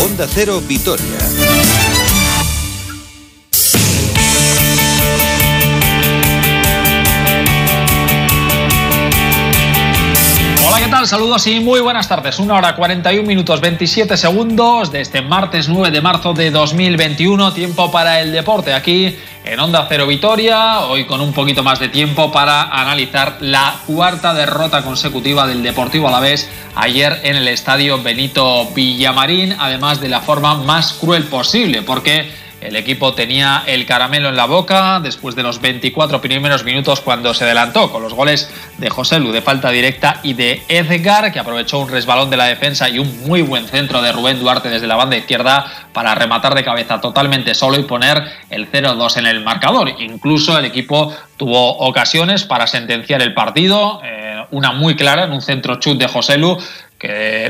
Onda Cero Vitoria. Hola, ¿qué tal? Saludos y muy buenas tardes. Una hora 41 minutos 27 segundos de este martes 9 de marzo de 2021. Tiempo para el deporte aquí en Onda Cero Vitoria. Hoy con un poquito más de tiempo para analizar la cuarta derrota consecutiva del Deportivo Alavés ayer en el estadio Benito Villamarín. Además de la forma más cruel posible, porque el equipo tenía el caramelo en la boca después de los 24 primeros minutos cuando se adelantó con los goles de José Lu de falta directa y de Edgar, que aprovechó un resbalón de la defensa y un muy buen centro de Rubén Duarte desde la banda izquierda para rematar de cabeza totalmente solo y poner el 0-2 en el marcador. Incluso el equipo tuvo ocasiones para sentenciar el partido, eh, una muy clara en un centro chut de José Lu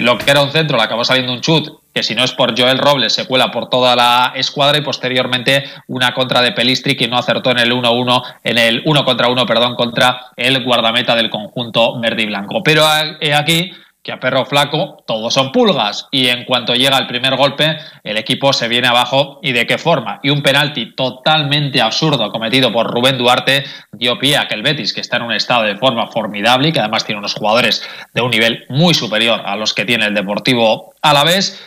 lo que era un centro le acabó saliendo un chut que si no es por Joel Robles se cuela por toda la escuadra y posteriormente una contra de Pelistri que no acertó en el 1-1 en el 1 contra 1, perdón, contra el guardameta del conjunto verde y blanco. Pero aquí que a perro flaco todos son pulgas y en cuanto llega el primer golpe el equipo se viene abajo y de qué forma. Y un penalti totalmente absurdo cometido por Rubén Duarte dio pie a que el Betis, que está en un estado de forma formidable y que además tiene unos jugadores de un nivel muy superior a los que tiene el Deportivo a la vez,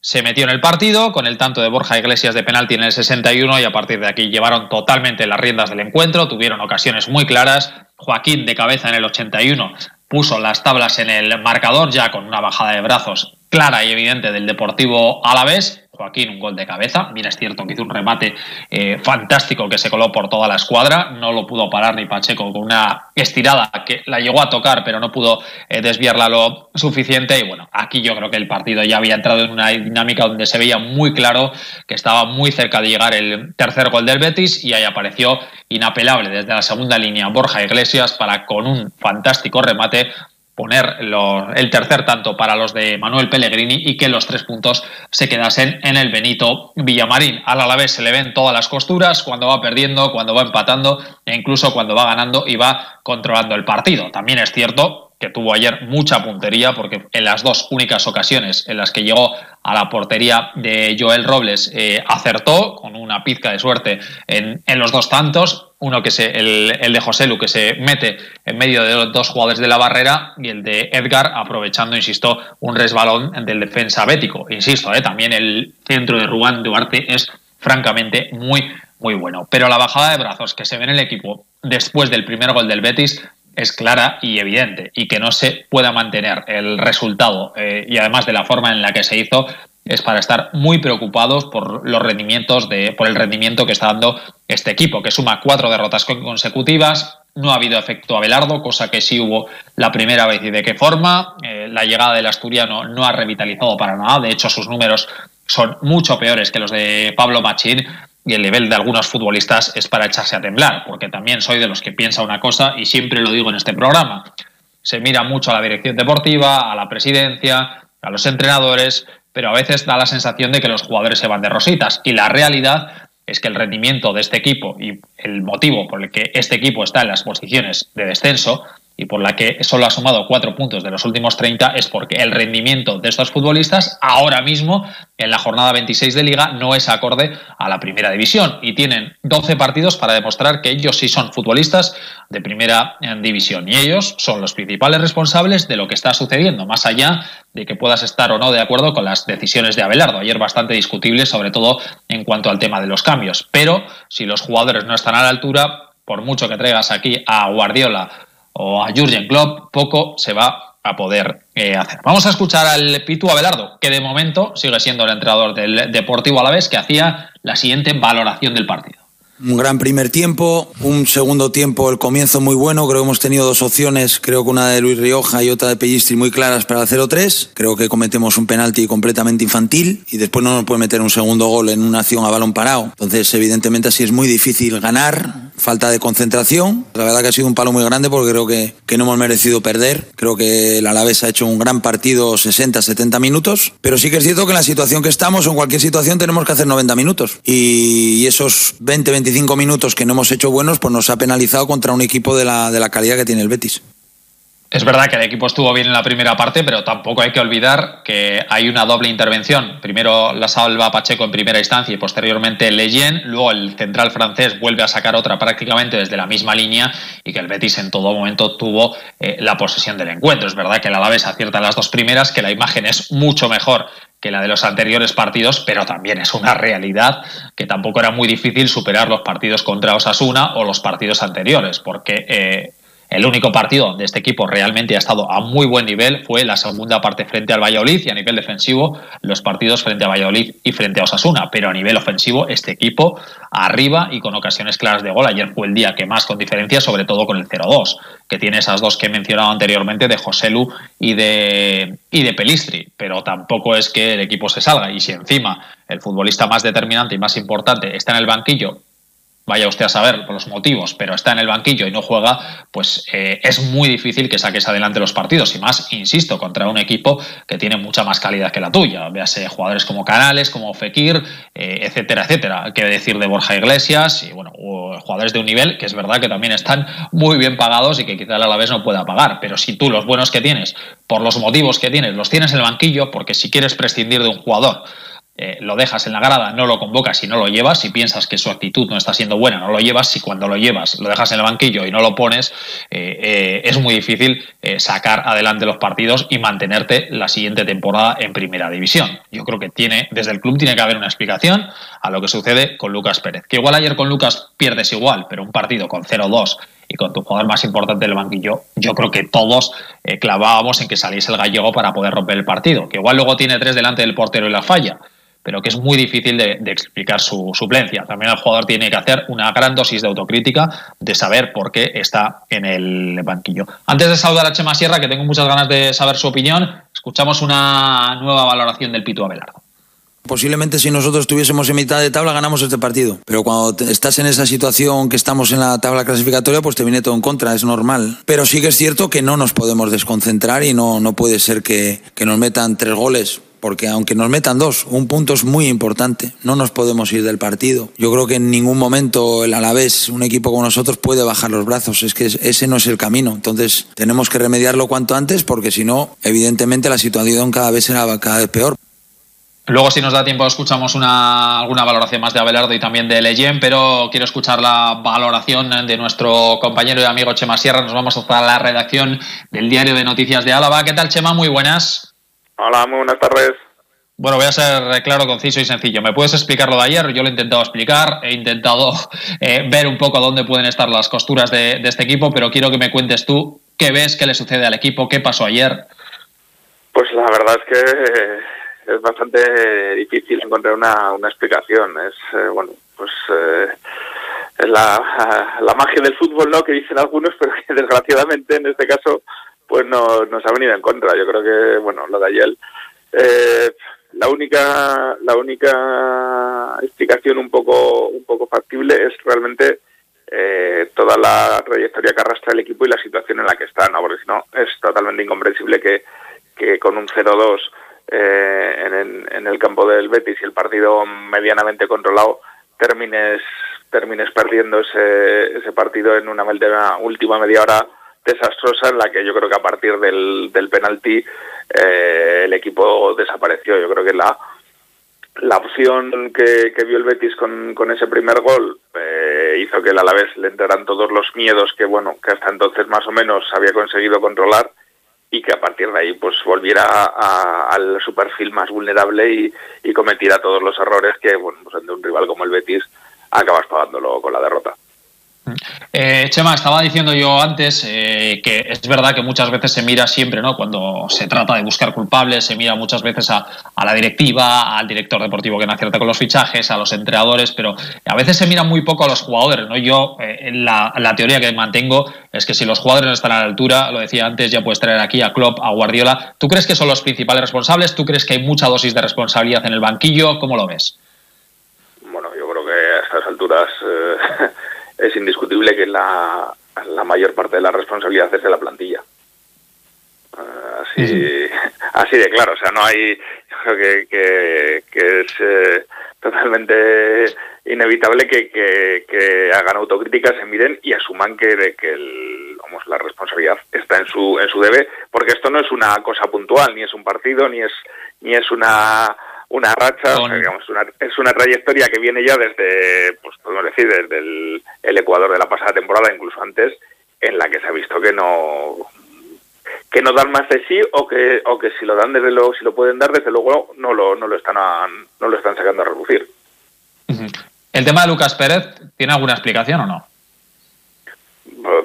se metió en el partido con el tanto de Borja Iglesias de penalti en el 61 y a partir de aquí llevaron totalmente las riendas del encuentro, tuvieron ocasiones muy claras. Joaquín de cabeza en el 81 puso las tablas en el marcador ya con una bajada de brazos clara y evidente del Deportivo Alavés. Joaquín un gol de cabeza. Bien, es cierto que hizo un remate eh, fantástico que se coló por toda la escuadra. No lo pudo parar ni Pacheco con una estirada que la llegó a tocar, pero no pudo eh, desviarla lo suficiente. Y bueno, aquí yo creo que el partido ya había entrado en una dinámica donde se veía muy claro que estaba muy cerca de llegar el tercer gol del Betis y ahí apareció inapelable desde la segunda línea Borja Iglesias para con un fantástico remate poner el tercer tanto para los de Manuel Pellegrini y que los tres puntos se quedasen en el Benito Villamarín. Al Alavés se le ven todas las costuras cuando va perdiendo, cuando va empatando e incluso cuando va ganando y va controlando el partido. También es cierto que tuvo ayer mucha puntería, porque en las dos únicas ocasiones en las que llegó a la portería de Joel Robles eh, acertó con una pizca de suerte en, los dos tantos, uno que se, el, el, de José Lu que se mete en medio de los dos jugadores de la barrera y el de Edgar aprovechando, insisto, un resbalón del defensa bético. Insisto, eh, también el centro de Rubán Duarte es francamente muy, muy bueno. Pero la bajada de brazos que se ve en el equipo después del primer gol del Betis es clara y evidente y que no se pueda mantener el resultado eh, y además de la forma en la que se hizo es para estar muy preocupados por los rendimientos de por el rendimiento que está dando este equipo que suma cuatro derrotas consecutivas no ha habido efecto Abelardo, cosa que sí hubo la primera vez y de qué forma. Eh, la llegada del asturiano no ha revitalizado para nada, de hecho sus números son mucho peores que los de Pablo Machín y el nivel de algunos futbolistas es para echarse a temblar, porque también soy de los que piensa una cosa y siempre lo digo en este programa. Se mira mucho a la dirección deportiva, a la presidencia, a los entrenadores, pero a veces da la sensación de que los jugadores se van de rositas y la realidad es que el rendimiento de este equipo y el motivo por el que este equipo está en las posiciones de descenso y por la que solo ha sumado cuatro puntos de los últimos 30 es porque el rendimiento de estos futbolistas ahora mismo en la jornada 26 de liga no es acorde a la primera división y tienen 12 partidos para demostrar que ellos sí son futbolistas de primera división y ellos son los principales responsables de lo que está sucediendo, más allá de que puedas estar o no de acuerdo con las decisiones de Abelardo. Ayer bastante discutible, sobre todo en cuanto al tema de los cambios. Pero si los jugadores no están a la altura, por mucho que traigas aquí a Guardiola o a Jurgen Klopp, poco se va a poder eh, hacer. Vamos a escuchar al Pitu Abelardo, que de momento sigue siendo el entrenador del Deportivo Alavés, que hacía la siguiente valoración del partido. Un gran primer tiempo, un segundo tiempo, el comienzo muy bueno. Creo que hemos tenido dos opciones, creo que una de Luis Rioja y otra de Pellistri muy claras para el 0-3. Creo que cometemos un penalti completamente infantil y después no nos puede meter un segundo gol en una acción a balón parado. Entonces, evidentemente, así es muy difícil ganar falta de concentración. La verdad que ha sido un palo muy grande porque creo que, que no hemos merecido perder. Creo que el Alavés ha hecho un gran partido 60-70 minutos. Pero sí que es cierto que en la situación que estamos en cualquier situación tenemos que hacer 90 minutos. Y esos 20-25 minutos que no hemos hecho buenos pues nos ha penalizado contra un equipo de la, de la calidad que tiene el Betis. Es verdad que el equipo estuvo bien en la primera parte, pero tampoco hay que olvidar que hay una doble intervención. Primero la salva Pacheco en primera instancia y posteriormente Leyen. Luego el central francés vuelve a sacar otra prácticamente desde la misma línea y que el Betis en todo momento tuvo eh, la posesión del encuentro. Es verdad que el Alavés acierta las dos primeras, que la imagen es mucho mejor que la de los anteriores partidos, pero también es una realidad que tampoco era muy difícil superar los partidos contra Osasuna o los partidos anteriores, porque eh, el único partido donde este equipo realmente ha estado a muy buen nivel fue la segunda parte frente al Valladolid y a nivel defensivo los partidos frente a Valladolid y frente a Osasuna. Pero a nivel ofensivo este equipo arriba y con ocasiones claras de gol. Ayer fue el día que más con diferencia, sobre todo con el 0-2, que tiene esas dos que he mencionado anteriormente de Joselu y de, y de Pelistri. Pero tampoco es que el equipo se salga. Y si encima el futbolista más determinante y más importante está en el banquillo vaya usted a saber los motivos, pero está en el banquillo y no juega, pues eh, es muy difícil que saques adelante los partidos. Y más, insisto, contra un equipo que tiene mucha más calidad que la tuya. Véase jugadores como Canales, como Fekir, eh, etcétera, etcétera. Qué decir de Borja Iglesias y bueno, jugadores de un nivel que es verdad que también están muy bien pagados y que quizá a la vez no pueda pagar. Pero si tú los buenos que tienes, por los motivos que tienes, los tienes en el banquillo, porque si quieres prescindir de un jugador, eh, lo dejas en la grada, no lo convocas y no lo llevas, si piensas que su actitud no está siendo buena, no lo llevas, si cuando lo llevas lo dejas en el banquillo y no lo pones, eh, eh, es muy difícil sacar adelante los partidos y mantenerte la siguiente temporada en primera división. Yo creo que tiene, desde el club tiene que haber una explicación a lo que sucede con Lucas Pérez. Que igual ayer con Lucas pierdes igual, pero un partido con 0-2 y con tu jugador más importante del banquillo, yo creo que todos clavábamos en que saliese el gallego para poder romper el partido. Que igual luego tiene tres delante del portero y la falla pero que es muy difícil de, explicar su suplencia. También el jugador tiene que hacer una gran dosis de autocrítica de saber por qué está en el banquillo. Antes de saludar a Chema Sierra, que tengo muchas ganas de saber su opinión, escuchamos una nueva valoración del Pitu Abelardo. Posiblemente si nosotros estuviésemos en mitad de tabla ganamos este partido, pero cuando estás en esa situación que estamos en la tabla clasificatoria, pues te viene todo en contra, es normal. Pero sí que es cierto que no nos podemos desconcentrar y no, no puede ser que, que nos metan tres goles porque aunque nos metan dos, un punto es muy importante. No nos podemos ir del partido. Yo creo que en ningún momento el Alavés, un equipo como nosotros, puede bajar los brazos. Es que ese no es el camino. Entonces tenemos que remediarlo cuanto antes, porque si no, evidentemente la situación cada vez será cada vez peor. Luego, si nos da tiempo, escuchamos una, alguna valoración más de Abelardo y también de Leyen, pero quiero escuchar la valoración de nuestro compañero y amigo Chema Sierra. Nos vamos a la redacción del Diario de Noticias de Álava. ¿Qué tal, Chema? Muy buenas. Hola, muy buenas tardes. Bueno, voy a ser claro, conciso y sencillo. ¿Me puedes explicar lo de ayer? Yo lo he intentado explicar, he intentado eh, ver un poco dónde pueden estar las costuras de, este equipo, pero quiero que me cuentes tú qué ves, qué le sucede al equipo, qué pasó ayer. Pues la verdad es que es bastante difícil encontrar una, explicación. Es, eh, bueno, pues eh, es la, la, magia del fútbol, ¿no? Que dicen algunos, pero que desgraciadamente en este caso pues no, nos ha venido en contra. Yo creo que, bueno, lo de ayer, eh, la única, la única explicación un poco, un poco factible es realmente eh, toda la trayectoria que arrastra el equipo y la situación en la que está, ¿no? Porque si no, es totalmente incomprensible que, que con un 0-2 eh, en, en, el campo del Betis y el partido medianamente controlado termines termines perdiendo ese, ese partido en una última media hora desastrosa en la que yo creo que a partir del, del penalti eh, el equipo desapareció. Yo creo que la, la opción que, que vio el Betis con, con ese primer gol eh, hizo que el Alavés le entraran todos los miedos que bueno que hasta entonces más o menos había conseguido controlar y que a partir de ahí pues volviera al su perfil más vulnerable y, y cometiera todos los errores que bueno pues ante un rival como el Betis acabas pagándolo con la derrota. Eh, Chema, estaba diciendo yo antes eh, que es verdad que muchas veces se mira siempre, ¿no? Cuando se trata de buscar culpables, se mira muchas veces a, la directiva, al director deportivo que no acierta con los fichajes, a los entrenadores, pero a veces se mira muy poco a los jugadores, ¿no? Yo, eh, la, la, teoría que mantengo es que si los jugadores no están a la altura, lo decía antes, ya puedes traer aquí a Klopp, a Guardiola. ¿Tú crees que son los principales responsables? ¿Tú crees que hay mucha dosis de responsabilidad en el banquillo? ¿Cómo lo ves? Bueno, yo creo que a estas alturas es indiscutible que la, la mayor parte de la responsabilidad es de la plantilla. Ah, así, así de claro, o sea, no hay, yo creo que, que, es eh, totalmente inevitable que, que, hagan autocríticas, se miren y asuman que, que el, vamos, la responsabilidad está en su en su debe, porque esto no es una cosa puntual, ni es un partido, ni es ni es una una racha, digamos, una, es una trayectoria que viene ya desde, pues podemos decir, desde el, el, Ecuador de la pasada temporada, incluso antes, en la que se ha visto que no que no dan más de sí o que o que si lo dan desde luego si lo pueden dar desde luego no lo no lo están no lo están sacando a reducir. El tema de Lucas Pérez tiene alguna explicación o no?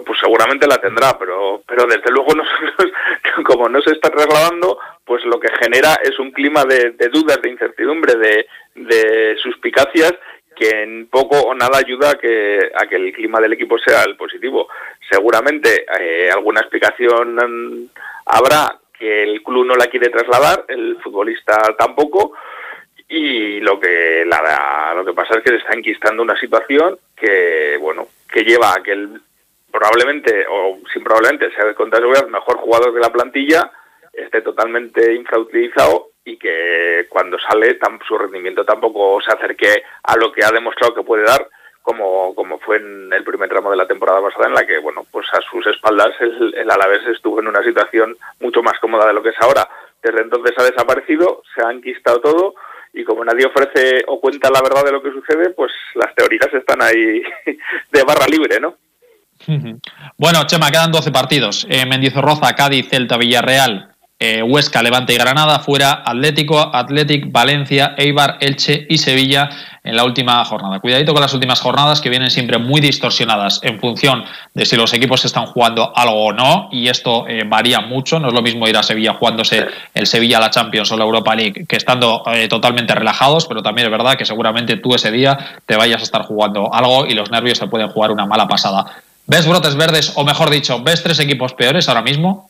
Pues seguramente la tendrá, pero pero desde luego nosotros como no se está trasladando, pues lo que genera es un clima de, dudas, de incertidumbre, de, de suspicacias que en poco o nada ayuda a que, a que el clima del equipo sea el positivo. Seguramente eh, alguna explicación habrá que el club no la quiere trasladar, el futbolista tampoco, y lo que la, lo que pasa es que se está enquistando una situación que bueno que lleva a que el probablemente o sin probablemente sea de contra el mejor jugador de la plantilla esté totalmente infrautilizado y que cuando sale su rendimiento tampoco se acerque a lo que ha demostrado que puede dar como, como fue en el primer tramo de la temporada pasada en la que bueno pues a sus espaldas el, el Alavés estuvo en una situación mucho más cómoda de lo que es ahora desde entonces ha desaparecido se ha enquistado todo y como nadie ofrece o cuenta la verdad de lo que sucede pues las teorías están ahí de barra libre ¿no? Bueno, Chema, quedan 12 partidos. Eh, Mendizorroza, Cádiz, Celta, Villarreal, eh, Huesca, Levante y Granada, fuera Atlético, Athletic, Valencia, Eibar, Elche y Sevilla en la última jornada. Cuidadito con las últimas jornadas que vienen siempre muy distorsionadas en función de si los equipos están jugando algo o no y esto eh, varía mucho. No es lo mismo ir a Sevilla jugándose el Sevilla la Champions o la Europa League que estando eh, totalmente relajados, pero también es verdad que seguramente tú ese día te vayas a estar jugando algo y los nervios te pueden jugar una mala pasada. ¿Ves brotes verdes o mejor dicho, ves tres equipos peores ahora mismo?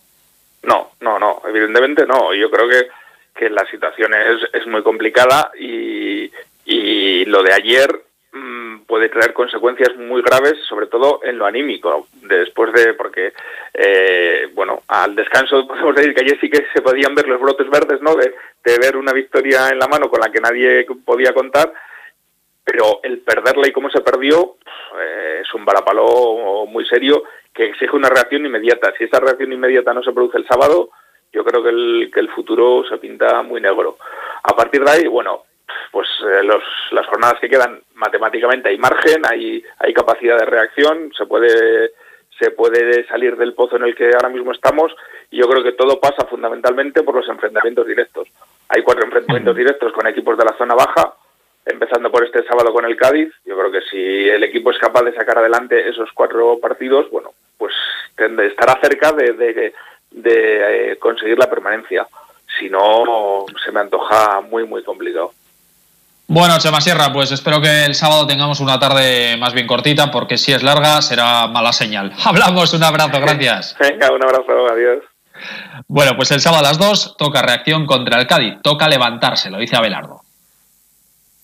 No, no, no, evidentemente no. Yo creo que, que la situación es, es muy complicada y, y lo de ayer mmm, puede traer consecuencias muy graves, sobre todo en lo anímico, después de, porque, eh, bueno, al descanso podemos decir que ayer sí que se podían ver los brotes verdes, ¿no? De, de ver una victoria en la mano con la que nadie podía contar, pero el perderla y cómo se perdió eh, es un balapalo muy serio que exige una reacción inmediata. Si esa reacción inmediata no se produce el sábado, yo creo que el, que el futuro se pinta muy negro. A partir de ahí, bueno, pues eh, los, las jornadas que quedan matemáticamente hay margen, hay, hay capacidad de reacción, se puede se puede salir del pozo en el que ahora mismo estamos y yo creo que todo pasa fundamentalmente por los enfrentamientos directos. Hay cuatro enfrentamientos directos con equipos de la zona baja, empezando por este sábado con el Cádiz. Yo creo que si el equipo es capaz de sacar adelante esos cuatro partidos, bueno, pues estará cerca de, de, de eh, conseguir la permanencia. Si no, se me antoja muy, muy complicado. Bueno, Chema Sierra, pues espero que el sábado tengamos una tarde más bien cortita, porque si es larga será mala señal. Hablamos, un abrazo, gracias. Venga, un abrazo, adiós. Bueno, pues el sábado a las 2 toca reacción contra el Cádiz, toca levantarse, lo dice Abelardo.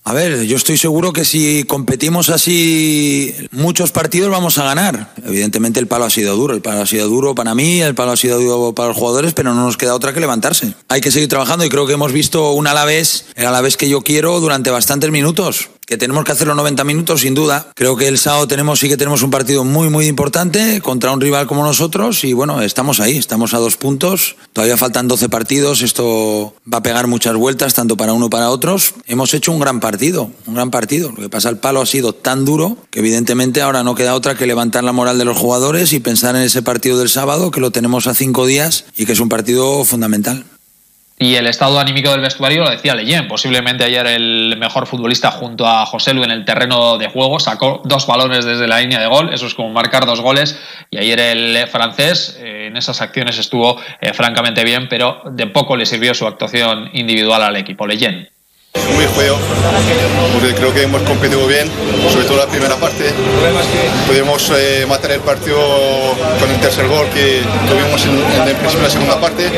A ver, yo estoy seguro que si competimos así muchos partidos vamos a ganar. Evidentemente el palo ha sido duro, el palo ha sido duro para mí, el palo ha sido duro para los jugadores, pero no nos queda otra que levantarse. Hay que seguir trabajando y creo que hemos visto un Alavés, el Alavés que yo quiero durante bastantes minutos que tenemos que hacer los 90 minutos sin duda. Creo que el sábado tenemos sí que tenemos un partido muy muy importante contra un rival como nosotros y bueno, estamos ahí, estamos a dos puntos. Todavía faltan 12 partidos, esto va a pegar muchas vueltas tanto para uno como para otros. Hemos hecho un gran partido, un gran partido. Lo que pasa el palo ha sido tan duro que evidentemente ahora no queda otra que levantar la moral de los jugadores y pensar en ese partido del sábado que lo tenemos a cinco días y que es un partido fundamental. Y el estado anímico del vestuario lo decía Leyen. Posiblemente ayer el mejor futbolista junto a José Lu en el terreno de juego sacó dos balones desde la línea de gol. Eso es como marcar dos goles. Y ayer el francés eh, en esas acciones estuvo eh, francamente bien, pero de poco le sirvió su actuación individual al equipo. Leyen. Muy juego, porque creo que hemos competido bien, sobre todo la primera parte. Pudimos eh, matar el partido con el tercer gol que tuvimos en, el principio de la segunda parte,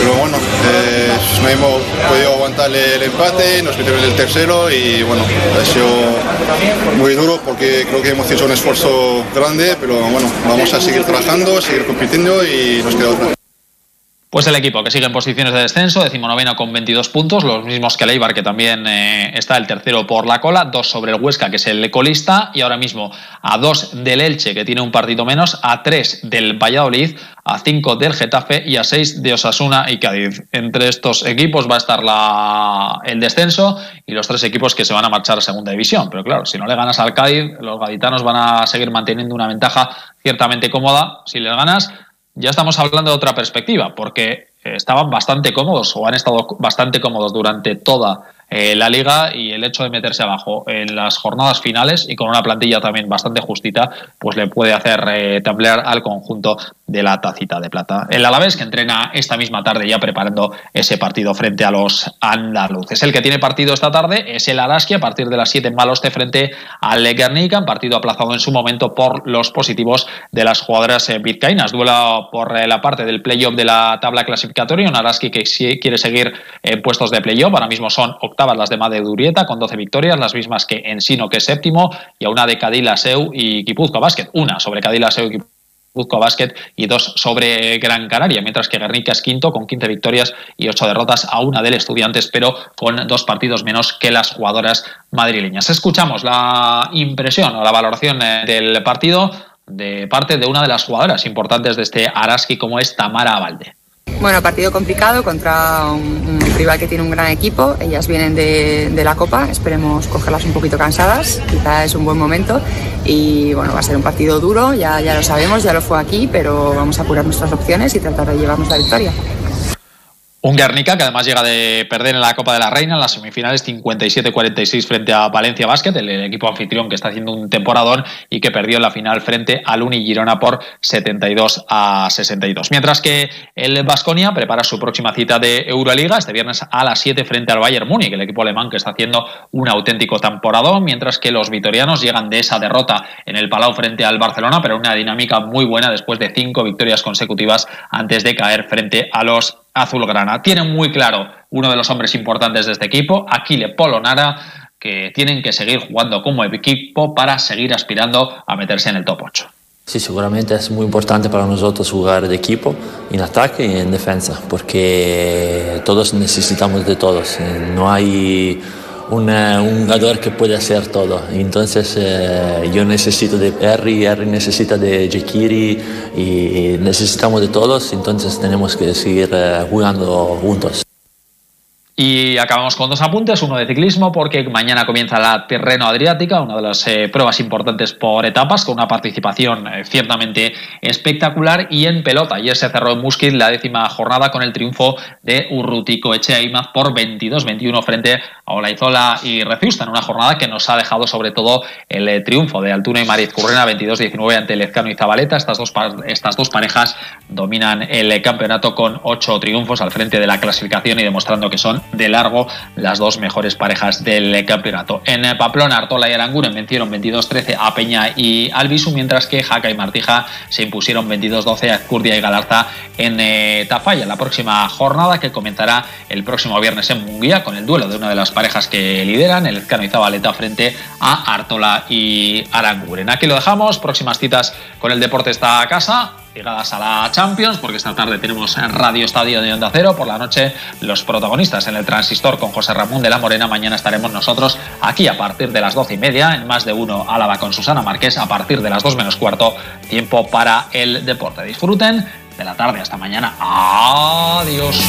pero bueno, eh, hemos podido aguantar el empate, nos metieron el tercero y bueno, ha sido muy duro porque creo que hemos hecho un esfuerzo grande, pero bueno, vamos a seguir trabajando, seguir compitiendo y nos queda otra. Pues el equipo que sigue en posiciones de descenso, decimonoveno con 22 puntos, los mismos que el Eibar, que también eh, está el tercero por la cola, dos sobre el Huesca, que es el colista, y ahora mismo a dos del Elche, que tiene un partido menos, a tres del Valladolid, a cinco del Getafe y a seis de Osasuna y Cádiz. Entre estos equipos va a estar el descenso y los tres equipos que se van a marchar a segunda división. Pero claro, si no le ganas al Cádiz, los gaditanos van a seguir manteniendo una ventaja ciertamente cómoda. Si les ganas, ya estamos hablando de otra perspectiva, porque estaban bastante cómodos o han estado bastante cómodos durante toda eh, la liga y el hecho de meterse abajo en las jornadas finales y con una plantilla también bastante justita, pues le puede hacer eh, temblar al conjunto de la tacita de plata. El Alavés que entrena esta misma tarde ya preparando ese partido frente a los andaluces. El que tiene partido esta tarde es el Araski a partir de las 7 en Maloste frente al Guernica, partido aplazado en su momento por los positivos de las jugadoras eh. Duela por la parte del playoff de la tabla clasificatoria, un Araski que quiere seguir en puestos de playoff, ahora mismo son las de Made Durieta con 12 victorias, las mismas que Ensino, que es séptimo, y a una de Cadila Seu y Guipúzcoa Basket. Una sobre Cadila Seu y Guipúzcoa Basket y dos sobre Gran Canaria, mientras que Guernica es quinto con 15 victorias y 8 derrotas a una del Estudiantes, pero con dos partidos menos que las jugadoras madrileñas. Escuchamos la impresión o la valoración eh, del partido de parte de una de las jugadoras importantes de este Araski como es Tamara Valde. Bueno, partido complicado contra un, rival que tiene un gran equipo. Ellas vienen de, la Copa, esperemos cogerlas un poquito cansadas. Quizá es un buen momento. Y bueno, va a ser un partido duro, ya, ya lo sabemos, ya lo fue aquí, pero vamos a apurar nuestras opciones y tratar de llevarnos la victoria. Un Guernica que además llega de perder en la Copa de la Reina en las semifinales 57-46 frente a Valencia Basket, el, equipo anfitrión que está haciendo un temporadón y que perdió en la final frente al Uni Girona por 72 a 62. Mientras que el Basconia prepara su próxima cita de Euroliga este viernes a las 7 frente al Bayern Múnich, el equipo alemán que está haciendo un auténtico temporadón, mientras que los vitorianos llegan de esa derrota en el Palau frente al Barcelona, pero una dinámica muy buena después de cinco victorias consecutivas antes de caer frente a los azulgrana. Tienen muy claro uno de los hombres importantes de este equipo, Aquile Polonara, que tienen que seguir jugando como equipo para seguir aspirando a meterse en el top 8. Sí, seguramente es muy importante para nosotros jugar de equipo en ataque y en defensa, porque todos necesitamos de todos. No hay un jugador que puede hacer todo. Entonces eh, yo necesito de Harry, Harry necesita de Jekiri y necesitamos de todos, entonces tenemos que seguir eh, jugando juntos. Y acabamos con dos apuntes, uno de ciclismo, porque mañana comienza la Tirreno Adriática, una de las eh, pruebas importantes por etapas, con una participación eh, ciertamente espectacular, y en pelota. Ayer se cerró en Musquit la décima jornada con el triunfo de Urrutico Echeaimaz por 22-21 frente a Olaizola y Rezusta, en una jornada que nos ha dejado sobre todo el eh, triunfo de Altuna y Mariz Currena 22-19 ante Lezcano y Zabaleta. Estas dos, estas dos parejas dominan el campeonato con ocho triunfos al frente de la clasificación y demostrando que son de largo las dos mejores parejas del campeonato. En Pamplona, Artola y Aranguren vencieron 22-13 a Peña y Albisu, mientras que Jaca y Martija se impusieron 22-12 a Curdia y Galarza en eh, Tafalla. La próxima jornada que comenzará el próximo viernes en Munguía con el duelo de una de las parejas que lideran, el Ezcano y frente a Artola y Aranguren. Aquí lo dejamos, próximas citas con el deporte esta casa llegadas a la Champions, porque esta tarde tenemos Radio Estadio de Onda Cero, por la noche los protagonistas en el transistor con José Ramón de la Morena, mañana estaremos nosotros aquí a partir de las doce y media, en más de uno Álava con Susana Márquez, a partir de las dos menos cuarto, tiempo para el deporte. Disfruten de la tarde, hasta mañana, adiós.